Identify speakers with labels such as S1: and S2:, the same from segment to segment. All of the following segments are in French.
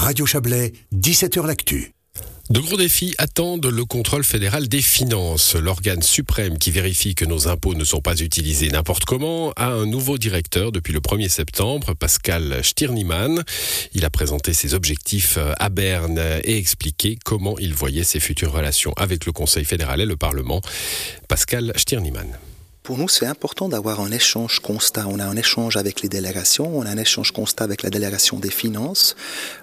S1: Radio Chablais, 17h L'Actu.
S2: De gros défis attendent le contrôle fédéral des finances. L'organe suprême qui vérifie que nos impôts ne sont pas utilisés n'importe comment a un nouveau directeur depuis le 1er septembre, Pascal Stirniman. Il a présenté ses objectifs à Berne et expliqué comment il voyait ses futures relations avec le Conseil fédéral et le Parlement. Pascal Stirniman.
S3: Pour nous, c'est important d'avoir un échange constat. On a un échange avec les délégations, on a un échange constat avec la délégation des finances.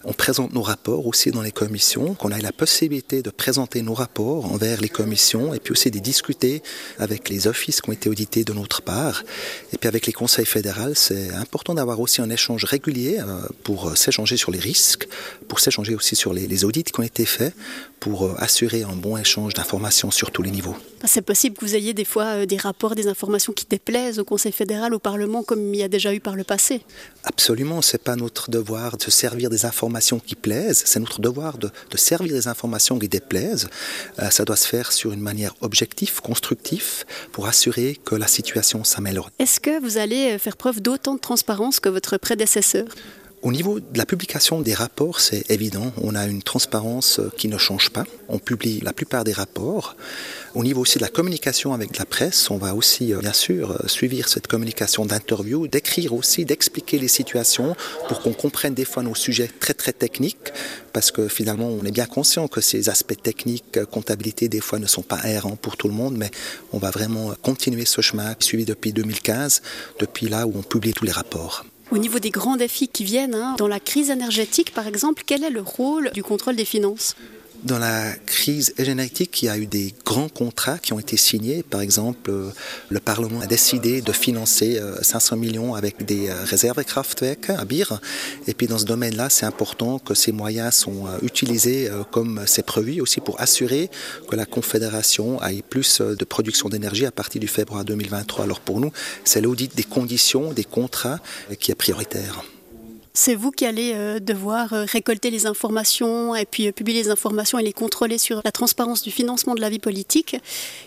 S3: On présente nos rapports aussi dans les commissions, qu'on ait la possibilité de présenter nos rapports envers les commissions et puis aussi de discuter avec les offices qui ont été audités de notre part. Et puis avec les conseils fédéraux, c'est important d'avoir aussi un échange régulier euh, pour s'échanger sur les risques, pour s'échanger aussi sur les, audits qui ont été faits, pour euh, assurer un bon échange d'informations sur tous les niveaux.
S4: C'est possible que vous ayez des fois euh, des rapports, des informations qui déplaisent au Conseil fédéral, au Parlement, comme il y a déjà eu par le passé.
S3: Absolument, c'est pas notre devoir de servir des informations qui plaisent, c'est notre devoir de, servir des informations qui déplaisent. Euh, ça doit se faire sur une manière objective, constructive, pour assurer que la situation s'améliore.
S4: Est-ce que vous allez faire preuve d'autant de transparence que votre prédécesseur?
S3: Au niveau de la publication des rapports, c'est évident, on a une transparence euh, qui ne change pas. On publie la plupart des rapports. Au niveau aussi de la communication avec la presse, on va aussi, euh, bien sûr, euh, suivre cette communication d'interview, d'écrire aussi, d'expliquer les situations pour qu'on comprenne des fois nos sujets très très techniques, parce que finalement, on est bien conscient que ces aspects techniques, comptabilité, des fois ne sont pas errants pour tout le monde, mais on va vraiment continuer ce chemin suivi depuis 2015, depuis là où on publie tous les rapports.
S4: Au niveau des grands défis qui viennent, hein, dans la crise énergétique par exemple, quel est le rôle du contrôle des finances?
S3: Dans la crise énergétique, il y a eu des grands contrats qui ont été signés. Par exemple, euh, le Parlement a décidé de financer 500 euh, millions avec des euh, réserves Kraftwerk à Bir. Et puis dans ce domaine-là, c'est important que ces moyens sont utilisés comme c'est prévu aussi pour assurer que la Confédération ait plus de production d'énergie à partir du février 2023. Alors pour nous, c'est l'audit des conditions, des contrats qui est prioritaire.
S4: C'est vous qui allez euh, devoir euh, récolter les informations et puis euh, publier les informations et les contrôler sur la transparence du financement de la vie politique.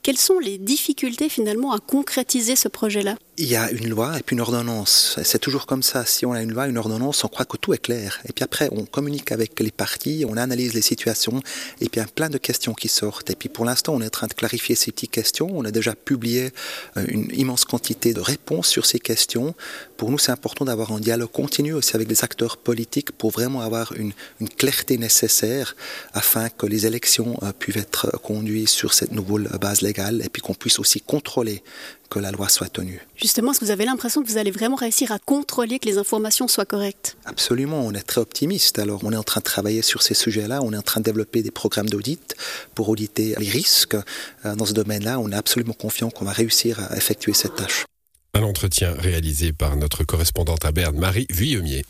S4: Quelles sont les difficultés finalement à concrétiser ce projet-là?
S3: Il y a une loi et puis une ordonnance. C'est toujours comme ça. Si on a une loi, une ordonnance, on croit que tout est clair. Et puis après, on communique avec les partis, on analyse les situations, et puis il y a plein de questions qui sortent. Et puis pour l'instant, on est en train de clarifier ces petites questions. On a déjà publié euh, une immense quantité de réponses sur ces questions. Pour nous, c'est important d'avoir un dialogue continu aussi avec les acteurs politiques pour vraiment avoir une, clarté nécessaire afin que les élections euh, puissent être conduites sur cette nouvelle base légale et puis qu'on puisse aussi contrôler que la loi soit tenue.
S4: Justement, est-ce que vous avez l'impression que vous allez vraiment réussir à contrôler que les informations soient correctes?
S3: Absolument, on est très optimiste. Alors, on est en train de travailler sur ces sujets-là, on est en train de développer des programmes d'audit pour auditer les risques. Euh, dans ce domaine-là, on est absolument confiant qu'on va réussir à effectuer cette tâche.
S2: Un entretien réalisé par notre correspondante à Berne, Marie Vuillemier.